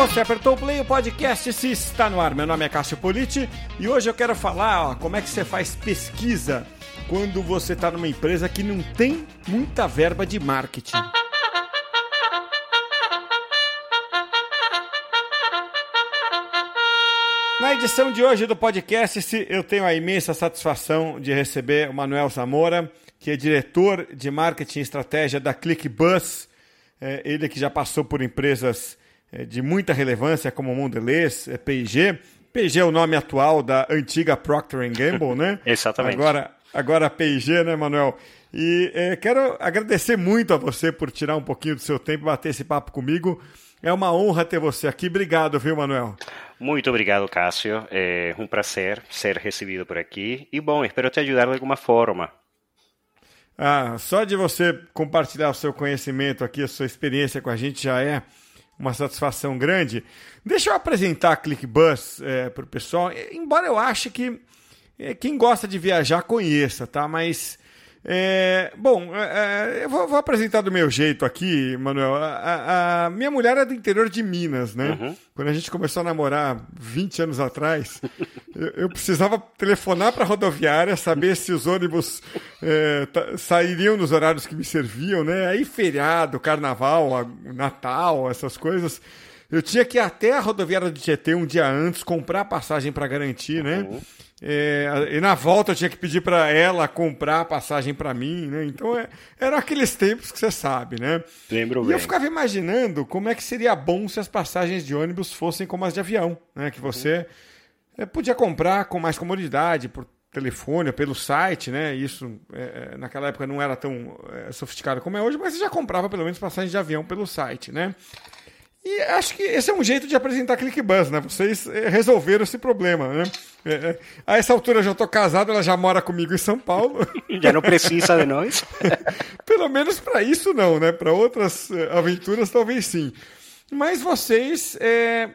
Você apertou o play, o podcast se está no ar. Meu nome é Cássio Politi e hoje eu quero falar ó, como é que você faz pesquisa quando você está numa empresa que não tem muita verba de marketing. Na edição de hoje do podcast, eu tenho a imensa satisfação de receber o Manuel Zamora, que é diretor de marketing e estratégia da ClickBus. É, ele que já passou por empresas de muita relevância, como Mondelez, é, P&G. P&G é o nome atual da antiga Procter Gamble, né? Exatamente. Agora, agora P&G, né, Manuel? E é, quero agradecer muito a você por tirar um pouquinho do seu tempo e bater esse papo comigo. É uma honra ter você aqui. Obrigado, viu, Manuel? Muito obrigado, Cássio. É um prazer ser recebido por aqui. E, bom, espero te ajudar de alguma forma. Ah, só de você compartilhar o seu conhecimento aqui, a sua experiência com a gente já é uma satisfação grande. Deixa eu apresentar a ClickBus é, para o pessoal, embora eu ache que é, quem gosta de viajar conheça, tá? Mas é, bom, é, é, eu vou, vou, apresentar do meu jeito aqui, Manuel. A, a, minha mulher é do interior de Minas, né? Uhum. Quando a gente começou a namorar 20 anos atrás, eu, eu, precisava telefonar para a rodoviária, saber se os ônibus é, sairiam nos horários que me serviam, né? Aí feriado, carnaval, Natal, essas coisas. Eu tinha que ir até a rodoviária de Tietê um dia antes, comprar passagem para garantir, né? Uhum. É, e na volta eu tinha que pedir para ela comprar a passagem para mim, né? Então é, eram aqueles tempos que você sabe, né? Lembro e bem. eu ficava imaginando como é que seria bom se as passagens de ônibus fossem como as de avião, né? Que você é, podia comprar com mais comodidade por telefone ou pelo site, né? Isso é, é, naquela época não era tão é, sofisticado como é hoje, mas você já comprava pelo menos passagens de avião pelo site, né? E acho que esse é um jeito de apresentar ClickBuzz, né? Vocês eh, resolveram esse problema, né? É. A essa altura eu já estou casado, ela já mora comigo em São Paulo. Já não precisa de nós? Pelo menos para isso não, né? Para outras aventuras talvez sim. Mas vocês é,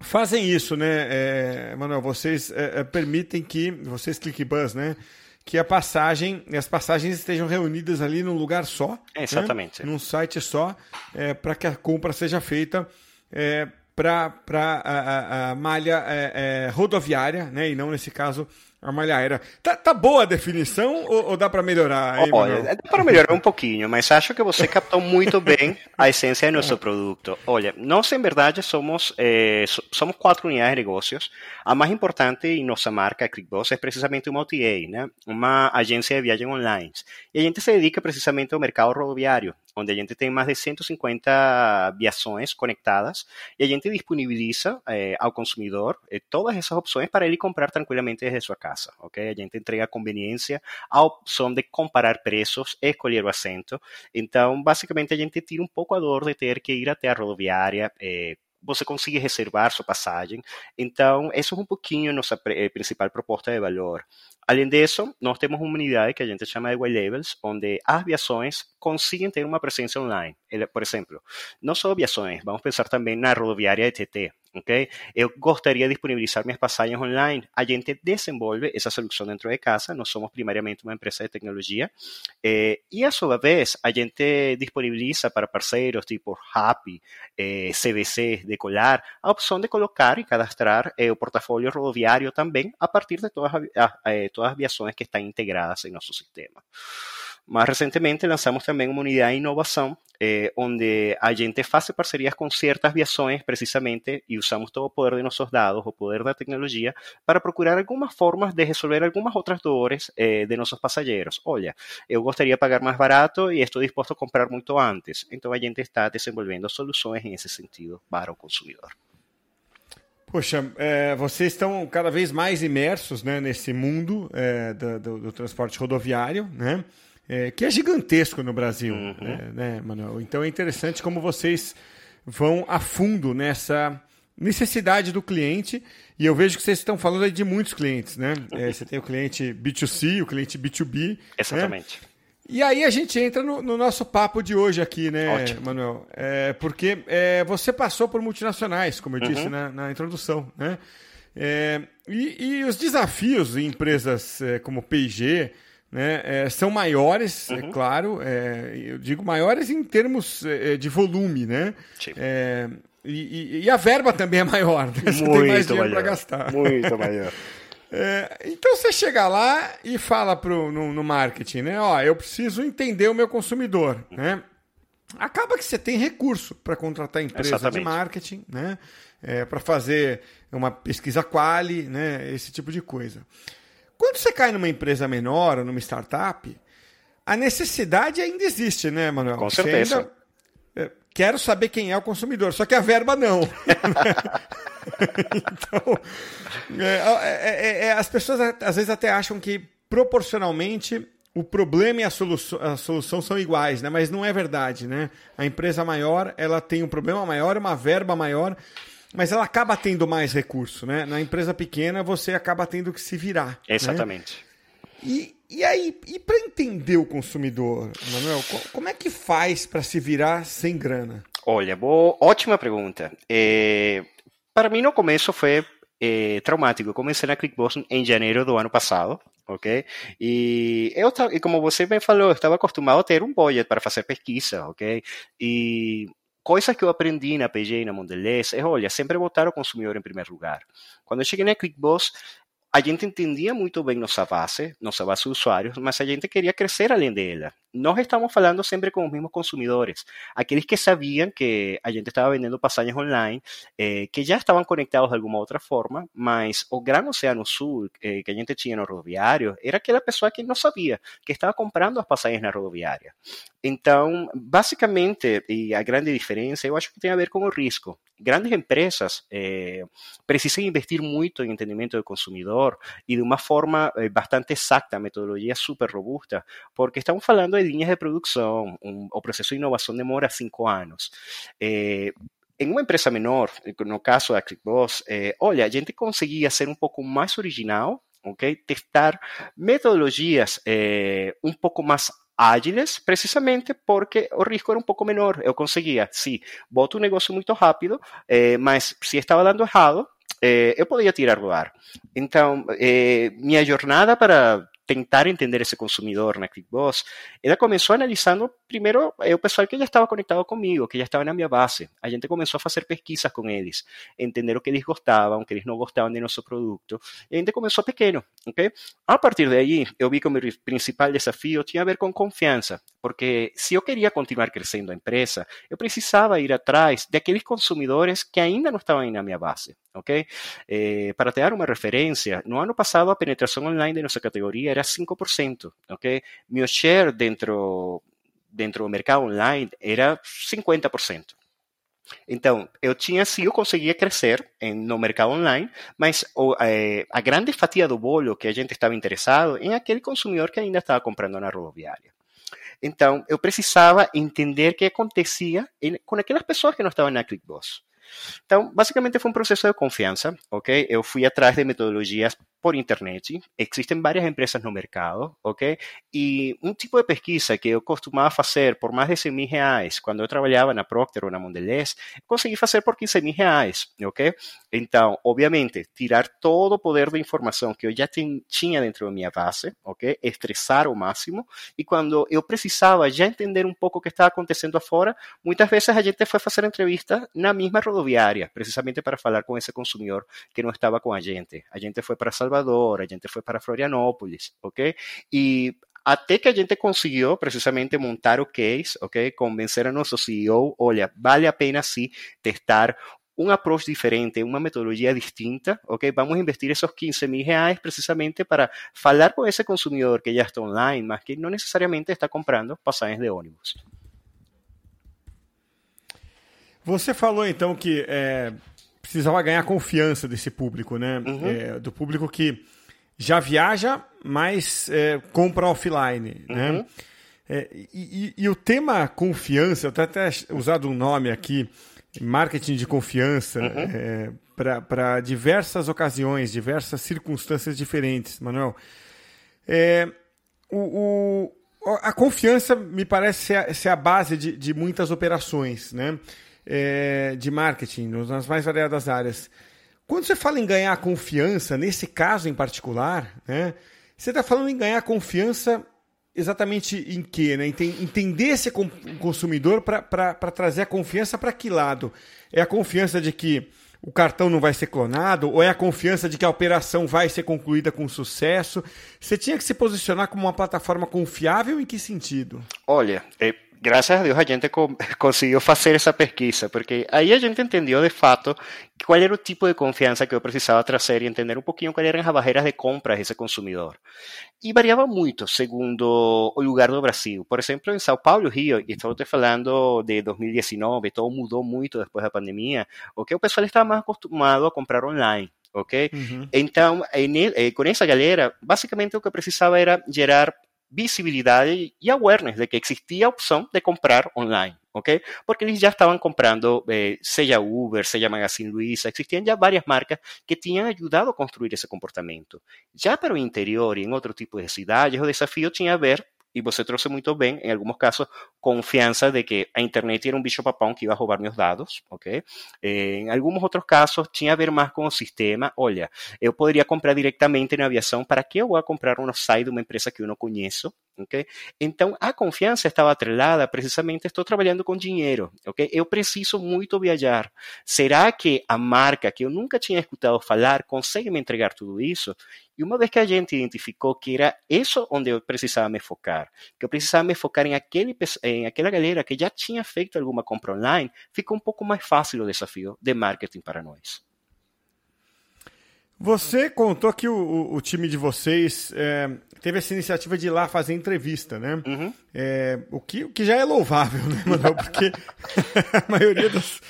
fazem isso, né, é, Manuel? Vocês é, permitem que, vocês ClickBuzz, né? Que a passagem, as passagens estejam reunidas ali num lugar só. Né? Exatamente. Né? Num site só, é, para que a compra seja feita é, para a, a, a, malha é, é, rodoviária, né? e não, nesse caso, a malha aérea. Tá, tá boa a definição ou, ou dá para melhorar? Hein, Olha, dá para melhorar um pouquinho, mas acho que você captou muito bem a essência do nosso produto. Olha, nós em verdade somos, eh, somos quatro unidades de negócios. A mais importante em nossa marca ClickBoss é precisamente uma OTA, né? uma agência de viagem online. E a gente se dedica precisamente ao mercado rodoviário onde a gente tem mais de 150 viações conectadas e a gente disponibiliza eh, ao consumidor eh, todas essas opções para ele comprar tranquilamente desde sua casa, ok? A gente entrega a conveniência, a opção de comparar preços, escolher o assento. Então, basicamente, a gente tira um pouco a dor de ter que ir até a rodoviária, eh, você consegue reservar sua passagem. Então, isso é um pouquinho nossa eh, principal proposta de valor. Além disso, nós temos uma unidade que a gente chama de White Labels, onde as aviações conseguem ter uma presença online. Por exemplo, não só aviações, vamos pensar também na rodoviária de TT, Eu gostaria de disponibilizar minhas passagens online. A gente desenvolve essa solução dentro de casa, nós somos primariamente uma empresa de tecnologia, eh, e a sua vez, a gente disponibiliza para parceiros tipo Happy, eh, CBC, Decolar, a opção de colocar e cadastrar eh, o portfólio rodoviário também a partir de todas as, eh, todas as viações que estão integradas em nosso sistema. Mais recentemente lançamos também uma unidade de inovação, eh, onde a gente faz parcerias com certas viações, precisamente, e usamos todo o poder de nossos dados, o poder da tecnologia, para procurar algumas formas de resolver algumas outras dores eh, de nossos passageiros. Olha, eu gostaria de pagar mais barato e estou disposto a comprar muito antes. Então a gente está desenvolvendo soluções nesse sentido para o consumidor. Poxa, é, vocês estão cada vez mais imersos né, nesse mundo é, do, do, do, transporte rodoviário, né? É, que é gigantesco no Brasil, uhum. né, né, Manuel? Então é interessante como vocês vão a fundo nessa necessidade do cliente. E eu vejo que vocês estão falando aí de muitos clientes, né? É, você tem o cliente B2C, o cliente B2B. Né? Exatamente. Né? E aí a gente entra no, no, nosso papo de hoje aqui, né, Ótimo. Manuel? É, porque é, você passou por multinacionais, como eu uhum. disse na, na, introdução, né? É, e, e, os desafios em empresas é, como P&G, né, é, são maiores, é uhum. é claro, é, eu digo maiores em termos é, de volume, né? É, E, e, e, a verba também é maior, né? Você muito tem mais dinheiro para gastar. Muito maior. É, então você chega lá e fala pro, no, no, marketing, né? Ó, eu preciso entender o meu consumidor, né? Acaba que você tem recurso para contratar empresa Exatamente. de marketing, né? É, para fazer uma pesquisa quali, né? Esse tipo de coisa. Quando você cai numa empresa menor ou numa startup, a necessidade ainda existe, né, Manuel? Com certeza. Ainda... É, quero saber quem é o consumidor, só que a verba não. então, é, é, é, é, as pessoas às vezes até acham que proporcionalmente o problema e a solução, a solução são iguais, né? Mas não é verdade, né? A empresa maior, ela tem um problema maior, uma verba maior, mas ela acaba tendo mais recurso, né? Na empresa pequena, você acaba tendo que se virar. Né? Exatamente. Né? E, e aí, e para entender o consumidor, Manuel, como é que faz para se virar sem grana? Olha, boa, ótima pergunta. É, para mim, no começo foi é, traumático. Eu comecei na ClickBoss em janeiro do ano passado, ok? E eu, e como você bem falou, eu estava acostumado a ter um budget para fazer pesquisa, ok? E coisas que eu aprendi na PG e na Mondelez é, olha, sempre botar o consumidor em primeiro lugar. Quando eu cheguei na ClickBoss, a gente entendia muito bem nossa base, nossa base de usuários, mas a gente queria crescer além dela. Nós estamos falando sempre com os mesmos consumidores, aqueles que sabiam que a gente estava vendendo passagens online, eh, que já estavam conectados de alguma outra forma, mas o Gran Oceano Sul eh, que a gente tinha no rodoviário era aquela pessoa que não sabia, que estava comprando as passagens na rodoviária. Então, basicamente, e a grande diferença, eu acho que tem a ver com o risco. Grandes empresas eh, precisam investir muito em entendimento do consumidor e de uma forma eh, bastante exata, metodologia super robusta, porque estamos falando de linhas de produção, um, o processo de inovação demora cinco anos. Eh, em uma empresa menor, no caso da ClickBoss, eh, olha, a gente conseguia ser um pouco mais original, ok? Testar metodologias eh, um pouco mais ágiles, precisamente porque o risco era um pouco menor. Eu conseguia, sim, boto um negócio muito rápido, eh, mas se estava dando errado, eh, eu podia tirar do ar. Então, eh, minha jornada para tentar entender esse consumidor na ClickBoss, ela começou analisando primeiro o pessoal que já estava conectado comigo, que já estava na minha base. A gente começou a fazer pesquisas com eles, entender o que eles gostavam, o que eles não gostavam de nosso produto. E a gente começou pequeno, ok? A partir daí, eu vi que o meu principal desafio tinha a ver com confiança, porque se eu queria continuar crescendo a empresa, eu precisava ir atrás daqueles consumidores que ainda não estavam na minha base, ok? Eh, para te dar uma referência, no ano passado a penetração online de nossa categoria era 5%, ok? Meu share dentro, dentro do mercado online era 50%. Então, eu tinha sim, eu conseguia crescer em, no mercado online, mas o, é, a grande fatia do bolo que a gente estava interessado em aquele consumidor que ainda estava comprando na rodoviária. Então, eu precisava entender o que acontecia com aquelas pessoas que não estavam na ClickBoss. Então, basicamente foi um processo de confiança, ok? Eu fui atrás de metodologias por internet. Existem várias empresas no mercado, ok? E um tipo de pesquisa que eu costumava fazer por mais de 100 mil reais, quando eu trabalhava na Procter ou na Mondelez, consegui fazer por 15 mil reais, ok? Então, obviamente, tirar todo o poder de informação que eu já tinha dentro da minha base, ok? Estressar ao máximo. E quando eu precisava já entender um pouco o que estava acontecendo afora, muitas vezes a gente foi fazer entrevista na mesma rodoviária, precisamente para falar com esse consumidor que não estava com a gente. A gente foi para Salvador Salvador, a gente foi para Florianópolis, ok? E até que a gente conseguiu precisamente montar o case, ok? Convencer a nosso CEO, olha, vale a pena sim testar um approach diferente, uma metodologia distinta, ok? Vamos investir esses 15 mil reais precisamente para falar com esse consumidor que já está online, mas que não necessariamente está comprando passagens de ônibus. Você falou então que é, precisava ganhar confiança desse público, né? Uhum. É, do público que já viaja, mas é, compra offline, né? uhum. né? É, e, e, e, o tema confiança, eu tenho até usado um nome aqui, marketing de confiança, uhum. É, para diversas ocasiões, diversas circunstâncias diferentes, Manuel. É, o, o, a confiança me parece ser a, ser a base de, de muitas operações, né? É, de marketing, nas mais variadas áreas. Quando você fala em ganhar confiança, nesse caso em particular, né, você está falando em ganhar confiança exatamente em que, né? Entender esse consumidor para trazer a confiança para que lado? É a confiança de que o cartão não vai ser clonado, ou é a confiança de que a operação vai ser concluída com sucesso? Você tinha que se posicionar como uma plataforma confiável em que sentido? Olha, é, graças a Deus a gente conseguiu fazer essa pesquisa, porque aí a gente entendeu de fato qual era o tipo de confiança que eu precisava trazer e entender um pouquinho quais eram as barreiras de compra desse consumidor. E variava muito segundo o lugar do Brasil. Por exemplo, em São Paulo, Rio, e estou te falando de 2019, todo mudou muito depois da pandemia, o que o pessoal estava mais acostumado a comprar online ok? Uhum. Então, eh, com essa galera, basicamente o que eu precisava era gerar visibilidade e awareness de que existia a opção de comprar online, ok? Porque eles já estavam comprando, eh, seja Uber, seja Magazine Luiza, existiam já várias marcas que tinham ajudado a construir esse comportamento. Já para o interior e em outro tipo de cidades, o desafio tinha a ver e você trouxe muito bem, em alguns casos, confiança de que a internet era um bicho papão que ia roubar meus dados, ok? Em alguns outros casos, tinha a ver mais com o sistema. Olha, eu poderia comprar diretamente na aviação, para que eu vou comprar um site de uma empresa que eu não conheço? Okay? Então, a confiança estava atrelada precisamente, estou trabalhando com dinheiro, ok? Eu preciso muito viajar. Será que a marca que eu nunca tinha escutado falar consegue me entregar tudo isso? E uma vez que a gente identificou que era isso onde eu precisava me focar, que eu precisava me focar em, aquele, em aquela galera que já tinha feito alguma compra online, ficou um pouco mais fácil o desafio de marketing para nós. Você contou que o, o, time de vocês é, teve essa iniciativa de ir lá fazer entrevista, né? Uhum. É, o, que, o que já é louvável, né, Manuel? Porque a maioria das,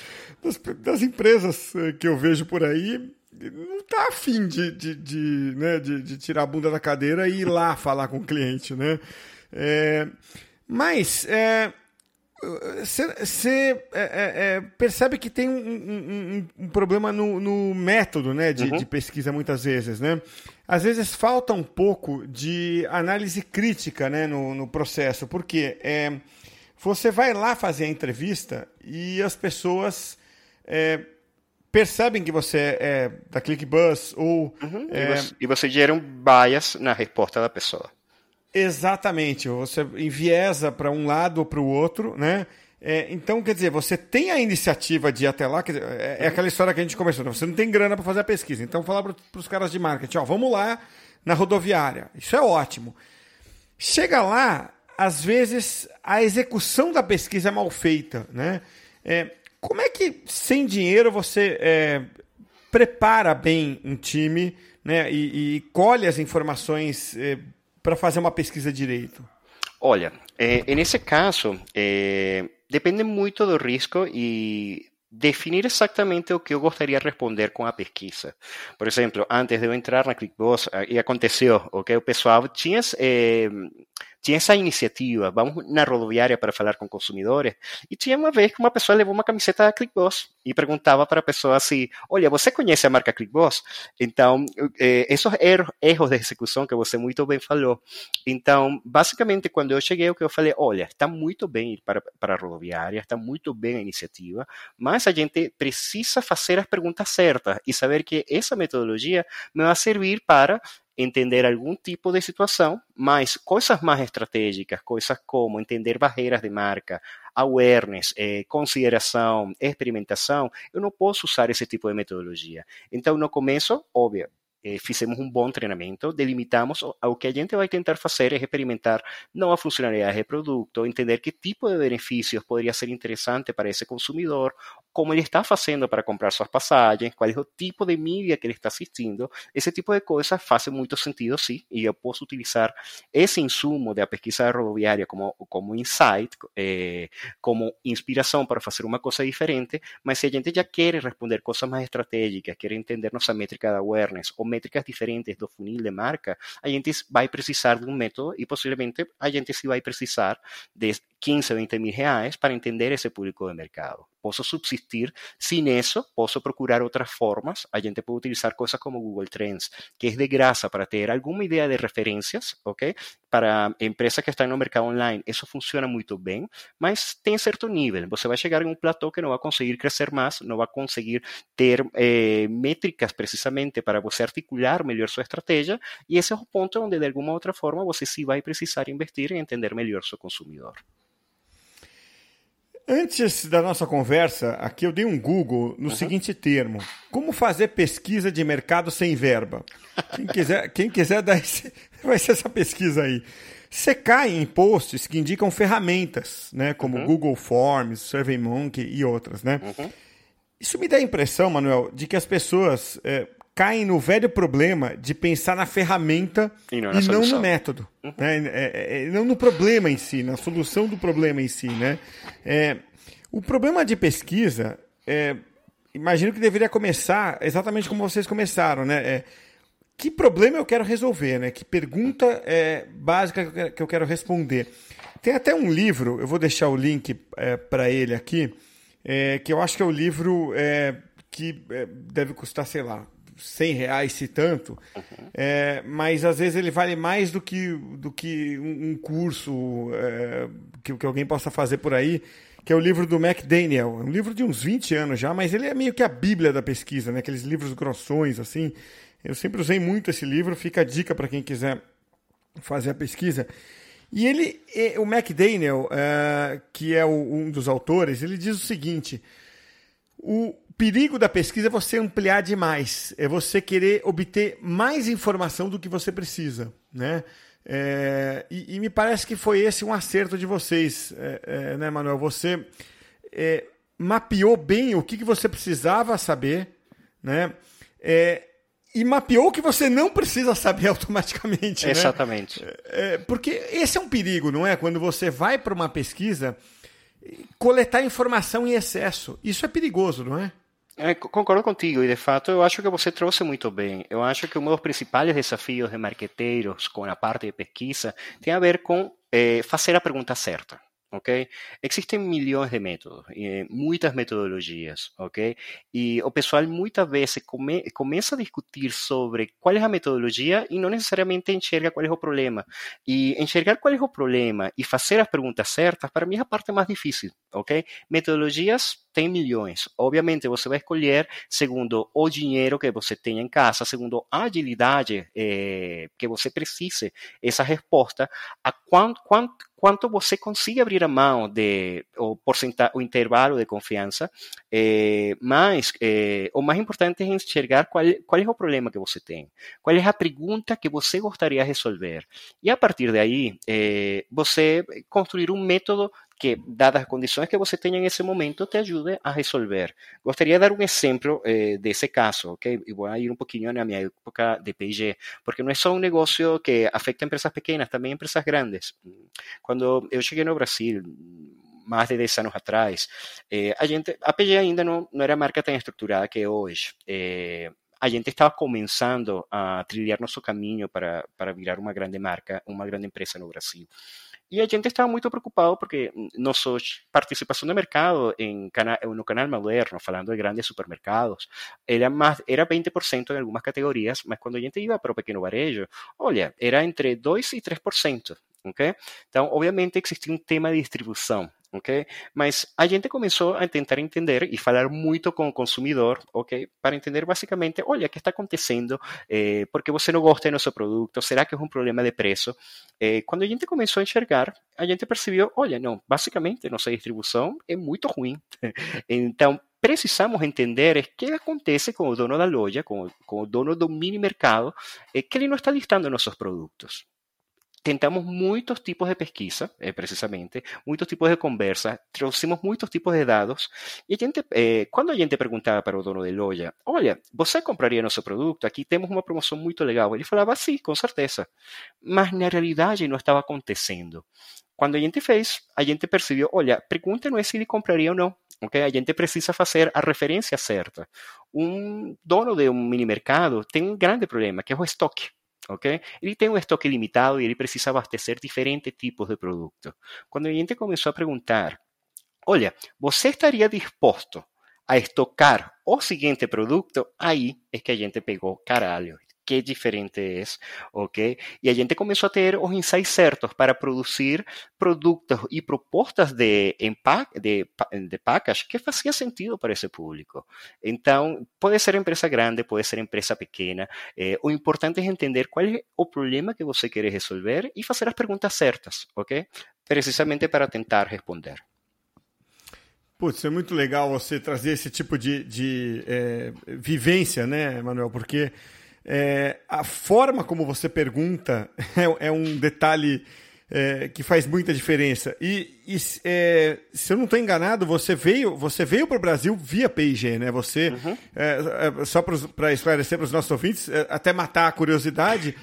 das, das, empresas é, que eu vejo por aí não tá afim de, de, de, né, de, de tirar a bunda da cadeira e ir lá falar com o cliente, né? É, mas é, você é, é, é, percebe que tem um, um, um problema no, no, método né, de, uhum. de, pesquisa muitas vezes, né? Às vezes falta um pouco de análise crítica né, no, no processo, porque é, você vai lá fazer a entrevista e as pessoas é, percebem que você é da ClickBus ou... Uhum. E, você, e você gera um bias na resposta da pessoa. Exatamente, você enviesa para um lado ou para o outro, né? É, então, quer dizer, você tem a iniciativa de ir até lá, dizer, é, é, aquela história que a gente começou, né? você não tem grana para fazer a pesquisa. Então, falar para os caras de marketing, ó, vamos lá na rodoviária. Isso é ótimo. Chega lá, às vezes a execução da pesquisa é mal feita, né? É, como é que, sem dinheiro, você é, prepara bem um time né, e, e colhe as informações é, para fazer uma pesquisa direito? Olha, é, nesse caso, é, depende muito do risco e definir exatamente o que eu gostaria de responder com a pesquisa. Por exemplo, antes de eu entrar na ClickBoss, e aconteceu, ok? O pessoal tinha eh, tinha essa iniciativa, vamos na rodoviária para falar com consumidores, e tinha uma vez que uma pessoa levou uma camiseta da ClickBoss e perguntava para a pessoa assim, olha, você conhece a marca ClickBoss? Então, eh, esses erros, erros de execução que você muito bem falou. Então, basicamente, quando eu cheguei, o que eu falei, olha, está muito bem ir para, para a rodoviária, está muito bem a iniciativa, mas a gente precisa fazer as perguntas certas e saber que essa metodologia me vai servir para entender algum tipo de situação, mas coisas mais estratégicas, coisas como entender barreiras de marca, awareness, eh, consideração, experimentação, eu não posso usar esse tipo de metodologia. Então, no começo, óbvio, eh, fizemos um bom treinamento, delimitamos o que a gente vai tentar fazer é experimentar nova funcionalidade de produto, entender que tipo de benefícios poderia ser interessante para esse consumidor, como ele está fazendo para comprar suas passagens, qual é o tipo de mídia que ele está assistindo. Esse tipo de coisas faz muito sentido, sim, e eu posso utilizar esse insumo da pesquisa rodoviária como, como insight, eh, como inspiração para fazer uma coisa diferente, mas se a gente já quer responder coisas mais estratégicas, quer entender nossa métrica de awareness ou métricas diferentes do funil de marca, a gente vai precisar de um método e possivelmente a gente se vai precisar de 15, 20 mil reais para entender esse público de mercado. Posso subsistir sin isso, posso procurar outras formas. A gente pode utilizar coisas como Google Trends, que é de graça para ter alguma ideia de referências, ok? Para empresas que estão no mercado online, isso funciona muito bem, mas tem certo nível. Você vai chegar em um platô que não vai conseguir crescer mais, não vai conseguir ter eh, métricas precisamente para você articular melhor sua estratégia, e esse é o ponto onde, de alguma outra forma, você sim vai precisar investir em entender melhor seu consumidor. Antes da nossa conversa, aqui eu dei um Google no uhum. seguinte termo: como fazer pesquisa de mercado sem verba? Quem quiser, quem quiser dar esse, vai ser essa pesquisa aí. Você cai em posts que indicam ferramentas, né, como uhum. Google Forms, SurveyMonkey e outras, né? Uhum. Isso me dá a impressão, Manuel, de que as pessoas é, caem no velho problema de pensar na ferramenta e não, e não no método. Uhum. Né? É, é, é, não no problema em si, na solução do problema em si. Né? É, o problema de pesquisa, é, imagino que deveria começar exatamente como vocês começaram. Né? É, que problema eu quero resolver? Né? Que pergunta é, básica que eu quero responder? Tem até um livro, eu vou deixar o link para ele aqui, que eu acho que é o livro que deve custar, sei lá, 100 reais se tanto, uhum. é, mas às vezes ele vale mais do que, do que um, um curso é, que, que alguém possa fazer por aí, que é o livro do McDaniel. É um livro de uns 20 anos já, mas ele é meio que a bíblia da pesquisa, né? aqueles livros grossões assim. Eu sempre usei muito esse livro, fica a dica para quem quiser fazer a pesquisa. E ele, o McDaniel, é, que é um dos autores, ele diz o seguinte: o, perigo da pesquisa é você ampliar demais, é você querer obter mais informação do que você precisa, né? É, e, e, me parece que foi esse um acerto de vocês, é, é, né, Manuel? Você é, mapeou bem o que, que você precisava saber, né? É, e mapeou o que você não precisa saber automaticamente. Né? Exatamente. Né? porque esse é um perigo, não é? Quando você vai para uma pesquisa, coletar informação em excesso. Isso é perigoso, não é? É, concordo contigo e de fato eu acho que você trouxe muito bem. Eu acho que um dos principais desafios de marqueteiros com a parte de pesquisa tem a ver com é, fazer a pergunta certa. ok? Existem milhões de métodos, muitas metodologias, ok? E o pessoal muitas vezes come, começa a discutir sobre qual é a metodologia e não necessariamente enxerga qual é o problema. E enxergar qual é o problema e fazer as perguntas certas, para mim é a parte mais difícil, ok? Metodologias tem milhões. Obviamente, você vai escolher segundo o dinheiro que você tem em casa, segundo a agilidade eh, que você precise, essa resposta, a quanto, quanto, quanto você consiga abrir a mão de o, porcenta, o intervalo de confiança, eh, mas eh, o mais importante é enxergar qual, qual é o problema que você tem, qual é a pergunta que você gostaria de resolver. E a partir daí, eh, você construir um método que, dadas as condições que você tenha nesse momento, te ajude a resolver. Gostaria de dar um exemplo eh, desse caso, ok? E vou ir um pouquinho na minha época de P&G, porque não é só um negócio que afeta empresas pequenas, também empresas grandes. Quando eu cheguei no Brasil, mais de 10 anos atrás, eh, a gente, a P&G ainda não, não era marca tão estruturada que é hoje. Eh, a gente estava começando a trilhar nosso caminho para, para virar uma grande marca, uma grande empresa no Brasil. E a gente estava muito preocupado porque nossa participação no mercado em cana no canal moderno, falando de grandes supermercados, era, mais, era 20% em algumas categorias, mas quando a gente ia para o pequeno varejo, olha, era entre 2% e 3%. Okay? Então, obviamente, existia um tema de distribuição ok? Mas a gente começou a tentar entender e falar muito com o consumidor, ok? Para entender basicamente, olha, o que está acontecendo? Eh, por que você não gosta do nosso produto? Será que é um problema de preço? Eh, quando a gente começou a enxergar, a gente percebeu, olha, não, basicamente nossa distribuição é muito ruim. então, precisamos entender o que acontece com o dono da loja, com, com o dono do mini mercado, é que ele não está listando nossos produtos tentamos muitos tipos de pesquisa, eh, precisamente, muitos tipos de conversa, trouxemos muitos tipos de dados, e gente, eh, quando a gente perguntava para o dono de loja, olha, você compraria nosso produto? Aqui temos uma promoção muito legal. Ele falava, sim, com certeza. Mas na realidade não estava acontecendo. Quando a gente fez, a gente percebeu, olha, pergunta não é se ele compraria ou não. Okay? A gente precisa fazer a referência certa. Um dono de um mini mercado tem um grande problema, que é o estoque. Ok? Ele tem um estoque limitado e ele precisa abastecer diferentes tipos de produtos. Quando a gente começou a perguntar, olha, você estaria disposto a estocar o seguinte produto? Aí é que a gente pegou, caralho, que diferente é, ok? E a gente começou a ter os insights certos para produzir produtos e propostas de empaque, de, de package que fazia sentido para esse público. Então, pode ser empresa grande, pode ser empresa pequena. Eh, o importante é entender qual é o problema que você quer resolver e fazer as perguntas certas, ok? Precisamente para tentar responder. Putz, é muito legal você trazer esse tipo de, de é, vivência, né, Manuel? Porque é, a forma como você pergunta é, é um detalhe é, que faz muita diferença. E, e é, se eu não estou enganado, você veio, você veio para o Brasil via PIG, né? Você uhum. É, é, só para esclarecer para os nossos ouvintes, até matar a curiosidade.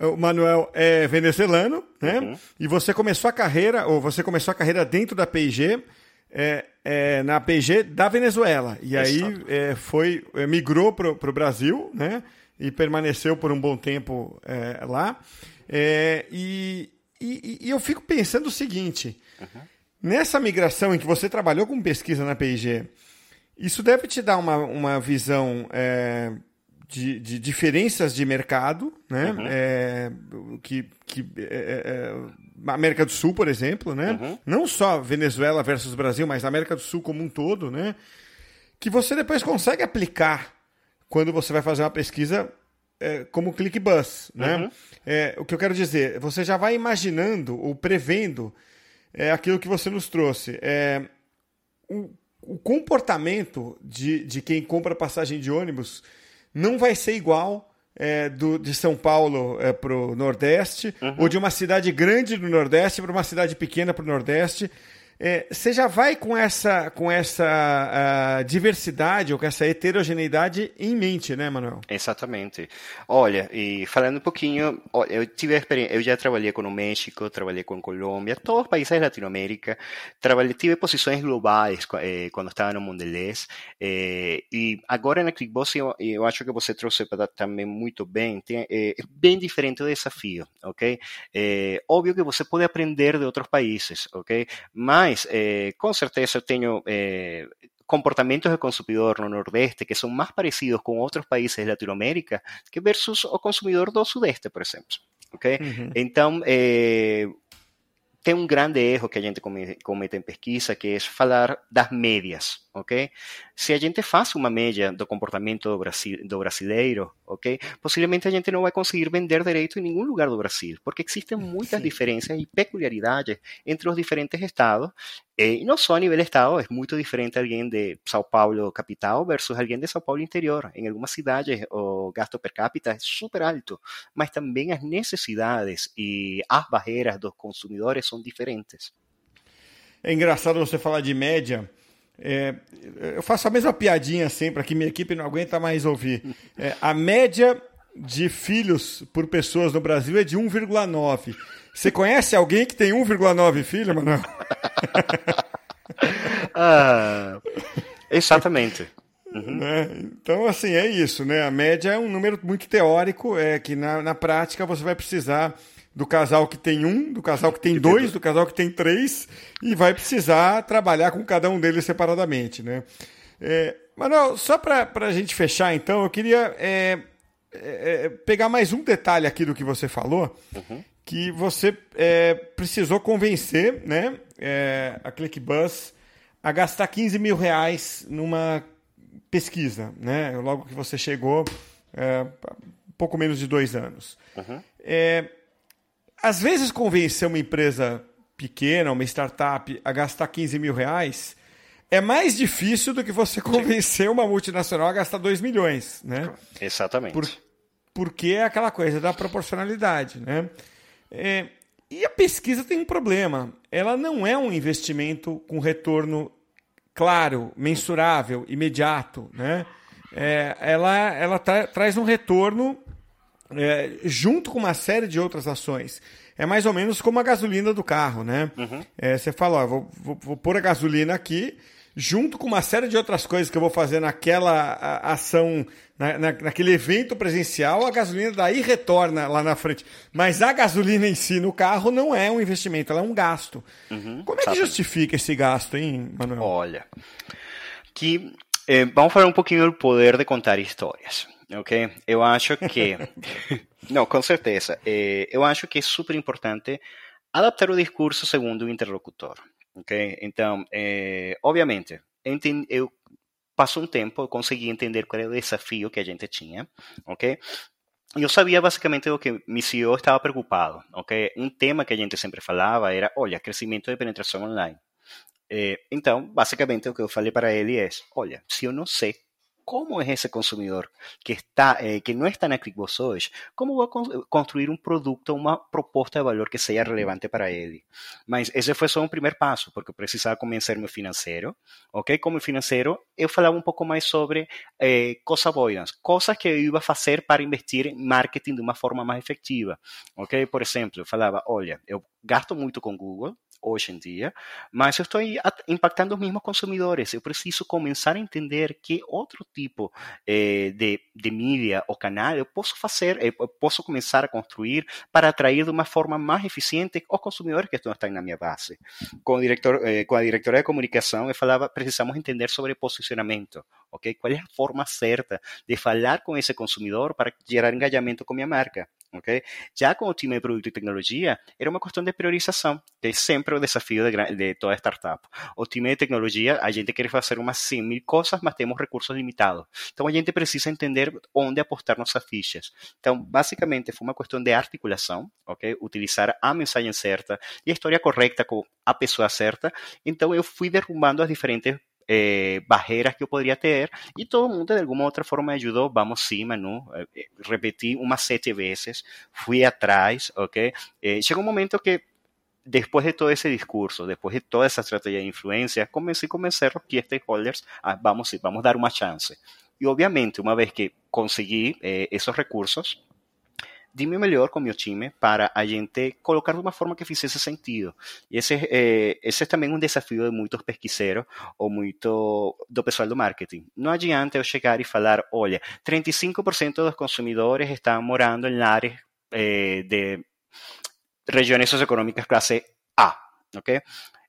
O Manuel é venezuelano, né? Uhum. E você começou a carreira, ou você começou a carreira dentro da PIG, é, é, na PIG da Venezuela. E aí é, foi, migrou para o Brasil, né? E permaneceu por um bom tempo é, lá. É, e, e, e, eu fico pensando o seguinte: uhum. nessa migração em que você trabalhou com pesquisa na PIG, isso deve te dar uma, uma visão é, de, de, diferenças de mercado, né? Uhum. É, que, que é, é, América do Sul, por exemplo, né? Uhum. Não só Venezuela versus Brasil, mas América do Sul como um todo, né? Que você depois consegue aplicar quando você vai fazer uma pesquisa é, como ClickBus, né? Uhum. É, o que eu quero dizer, você já vai imaginando ou prevendo é, aquilo que você nos trouxe. É, o, o, comportamento de, de quem compra passagem de ônibus não vai ser igual é, do, de São Paulo é, para o Nordeste, uhum. ou de uma cidade grande do Nordeste para uma cidade pequena para o Nordeste. É, você já vai com essa, com essa uh, diversidade ou com essa heterogeneidade em mente, né, Manuel? Exatamente. Olha, e falando um pouquinho, eu tive experiência, eu já trabalhei com o México, trabalhei com Colômbia, todos os países da Latinoamérica, trabalhei, tive posições globais eh, quando estava no Mondelez, eh, e agora na Clickbox eu, eu, acho que você trouxe também muito bem, tem, é bem diferente o desafio, ok? É, óbvio que você pode aprender de outros países, ok? Mas Mas, eh, con certeza eu tenho eh, comportamientos de consumidor no Nordeste que son más parecidos con otros países de Latinoamérica que versus o consumidor do Sudeste, por exemplo. Okay? Uhum. Então, eh, tem um grande erro que a gente comete em pesquisa, que é falar das médias, ok? Se a gente faz uma média do comportamento do, Brasil, do brasileiro, ok? Possivelmente a gente não vai conseguir vender direito em nenhum lugar do Brasil, porque existem muitas Sim. diferenças e peculiaridades entre os diferentes estados e não só a nível estado, é muito diferente alguém de São Paulo capital versus alguém de São Paulo interior. Em algumas cidades o gasto per capita é super alto, mas também as necessidades e as barreiras dos consumidores são diferentes. É engraçado você falar de média. É, eu faço a mesma piadinha sempre aqui, minha equipe não aguenta mais ouvir. É, a média de filhos por pessoas no Brasil é de 1,9. Você conhece alguém que tem 1,9 filho, Manuel? ah, exatamente. Uhum. Né? Então, assim, é isso, né? A média é um número muito teórico, é que na, na prática você vai precisar do casal que tem um, do casal que tem dois, do casal que tem três, e vai precisar trabalhar com cada um deles separadamente, né? É, Manuel, só para a gente fechar, então, eu queria é, é, é, pegar mais um detalhe aqui do que você falou, uhum que você é, precisou convencer né, é, a ClickBus a gastar 15 mil reais numa pesquisa, né? Logo que você chegou, é, pouco menos de dois anos. Uhum. É, às vezes convencer uma empresa pequena, uma startup, a gastar 15 mil reais é mais difícil do que você convencer uma multinacional a gastar 2 milhões, né? Exatamente. Por, porque é aquela coisa da proporcionalidade, né? É, e a pesquisa tem um problema. Ela não é um investimento com retorno claro, mensurável, imediato. Né? É, ela ela tra traz um retorno é, junto com uma série de outras ações. É mais ou menos como a gasolina do carro. Né? Uhum. É, você fala, ó, vou, vou, vou pôr a gasolina aqui junto com uma série de outras coisas que eu vou fazer naquela ação, na, na, naquele evento presencial, a gasolina daí retorna lá na frente. Mas a gasolina em si no carro não é um investimento, ela é um gasto. Uhum, Como é que justifica esse gasto, hein, Manuel? Olha, que eh, vamos falar um pouquinho do poder de contar histórias. Ok? Eu acho que. não, com certeza. Eh, eu acho que é super importante adaptar o discurso segundo o interlocutor. Ok? Então, é, obviamente, eu passou um tempo, eu consegui entender qual era o desafio que a gente tinha, ok? Eu sabia basicamente do que meu CEO estava preocupado, ok? Um tema que a gente sempre falava era, olha, crescimento de penetração online. É, então, basicamente, o que eu falei para ele é, olha, se eu não sei cómo es ese consumidor que está eh, que no está en ClickBoss hoy, cómo a construir un producto, una propuesta de valor que sea relevante para él. Mas ese fue solo un primer paso, porque precisaba convencer mi financiero, ok? Como financiero, yo falaba un poco más sobre eh, buenas, cosas que yo iba a hacer para investir en marketing de una forma más efectiva, ok? Por ejemplo, yo falaba, oye, yo gasto mucho con Google, hoje em dia, mas eu estou impactando os mesmos consumidores. Eu preciso começar a entender que outro tipo eh, de, de mídia ou canal eu posso fazer, eu posso começar a construir para atrair de uma forma mais eficiente os consumidores que estão, estão na minha base. Com, o eh, com a diretora de comunicação, eu falava, precisamos entender sobre posicionamento, ok? Qual é a forma certa de falar com esse consumidor para gerar engajamento com minha marca? Já com o time de produto e tecnologia, era uma questão de priorização, que é sempre o desafio de, de, toda startup. O time de tecnologia, a gente quer fazer umas 100 mil coisas, mas temos recursos limitados. Então, a gente precisa entender onde apostar nossas fichas. Então, basicamente, foi uma questão de articulação, ok? Utilizar a mensagem certa e a história correta com a pessoa certa. Então, eu fui derrubando as diferentes eh, que eu poderia ter e todo mundo de alguma outra forma ajudou. Vamos sim, Manu. Eh, eh, repeti umas sete vezes, fui atrás, ok? Eh, chegou um momento que depois de todo esse discurso, depois de toda essa estratégia de influência, comecei a convencer os key stakeholders a vamos, vamos dar uma chance. E obviamente, uma vez que consegui eh, esses recursos, dime melhor com meu time para a gente colocar de uma forma que fizesse sentido. E esse, é, esse é também um desafio de muitos pesquiseiros ou muito do pessoal do marketing. Não adianta eu chegar e falar, olha, 35% dos consumidores estão morando em áreas eh, de regiões socioeconômicas classe A, ok?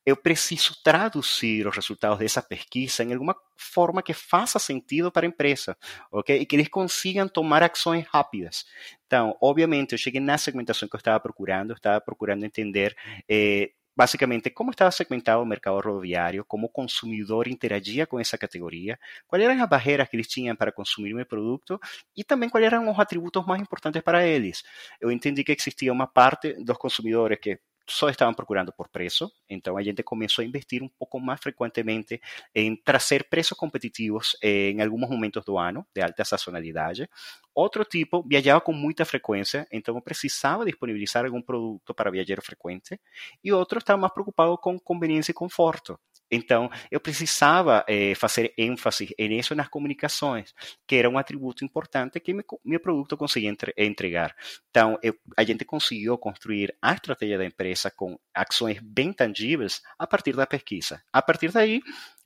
Eu preciso traduzir os resultados dessa pesquisa em alguma forma que faça sentido para a empresa, ok? E que eles consigam tomar ações rápidas. Então, obviamente, eu cheguei na segmentação que eu estava procurando, eu estava procurando entender eh, basicamente como estava segmentado o mercado rodoviário, como o consumidor interagia com essa categoria, quais eram as barreiras que eles tinham para consumir meu produto e também quais eram os atributos mais importantes para eles. Eu entendi que existia uma parte dos consumidores que só estavam procurando por preço, então a gente começou a investir um pouco mais frequentemente em trazer preços competitivos em alguns momentos do ano, de alta sazonalidade. Outro tipo viajava com muita frequência, então eu precisava disponibilizar algum produto para viajeiro frequente, e outro estava mais preocupado com conveniência e conforto. Então, eu precisava eh, fazer ênfase nisso nas comunicações, que era um atributo importante que meu produto conseguia entre, entregar. Então, eu, a gente conseguiu construir a estratégia da empresa com ações bem tangíveis a partir da pesquisa. A partir daí,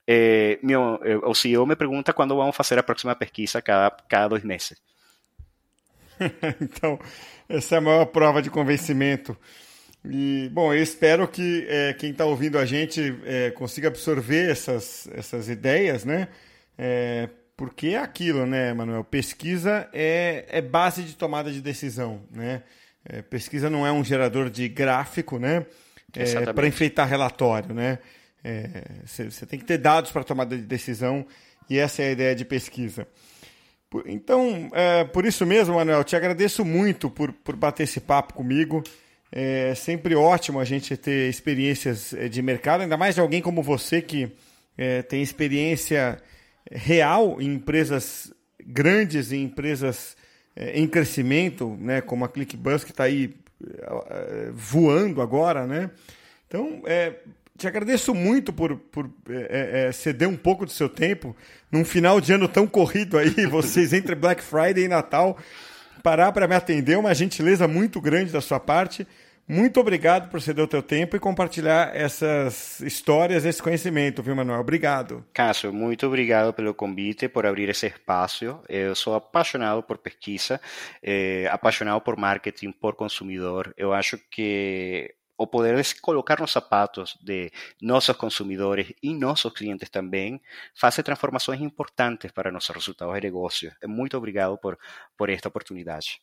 eh, meu, eh, o CEO me pergunta quando vamos fazer a próxima pesquisa cada, cada dois meses. então, essa é a maior prova de convencimento e, bom, eu espero que é, quem está ouvindo a gente é, consiga absorver essas, essas ideias, né? É, porque é aquilo, né, Manuel? Pesquisa é, é base de tomada de decisão, né? É, pesquisa não é um gerador de gráfico, né? É, para enfeitar relatório, né? Você tem que ter dados para tomada de decisão e essa é a ideia de pesquisa. Então, é, por isso mesmo, Manuel, te agradeço muito por, por bater esse papo comigo. É sempre ótimo a gente ter experiências é, de mercado, ainda mais de alguém como você que é, tem experiência real em empresas grandes, em empresas é, em crescimento, né, como a ClickBus que está aí é, voando agora, né? Então, é, te agradeço muito por, por é, é, ceder um pouco do seu tempo num final de ano tão corrido aí, vocês entre Black Friday e Natal, parar para me atender, uma gentileza muito grande da sua parte. Muito obrigado por ceder o teu tempo e compartilhar essas histórias, esse conhecimento, viu, Manuel? Obrigado. Cássio, muito obrigado pelo convite, por abrir esse espaço. Eu sou apaixonado por pesquisa, eh, apaixonado por marketing, por consumidor. Eu acho que o poder de colocar nos sapatos de nossos consumidores e nossos clientes também faz transformações importantes para nossos resultados de negócio. Muito obrigado por, por esta oportunidade.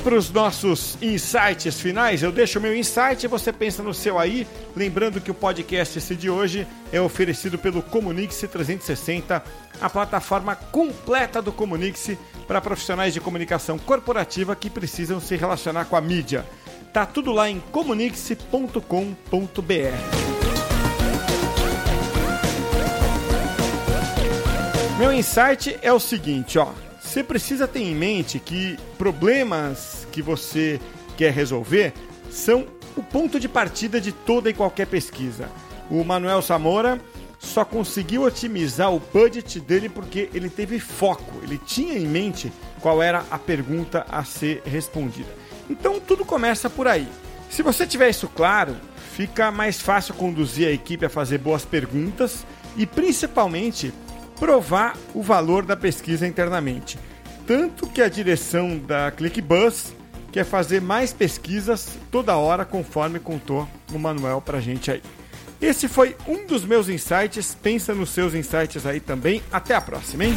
Para os nossos insights finais. Eu deixo o meu insight e você pensa no seu aí. Lembrando que o podcast esse de hoje é oferecido pelo Comunix 360, a plataforma completa do Comunix para profissionais de comunicação corporativa que precisam se relacionar com a mídia. Tá tudo lá em comunix.com.br. Meu insight é o seguinte, ó. Você precisa ter em mente que problemas que você quer resolver são o ponto de partida de toda e qualquer pesquisa. O Manuel Samora só conseguiu otimizar o budget dele porque ele teve foco, ele tinha em mente qual era a pergunta a ser respondida. Então tudo começa por aí. Se você tiver isso claro, fica mais fácil conduzir a equipe a fazer boas perguntas e principalmente provar o valor da pesquisa internamente. Tanto que a direção da ClickBus quer fazer mais pesquisas toda hora, conforme contou o Manuel pra gente aí. Esse foi um dos meus insights. Pensa nos seus insights aí também. Até a próxima, hein?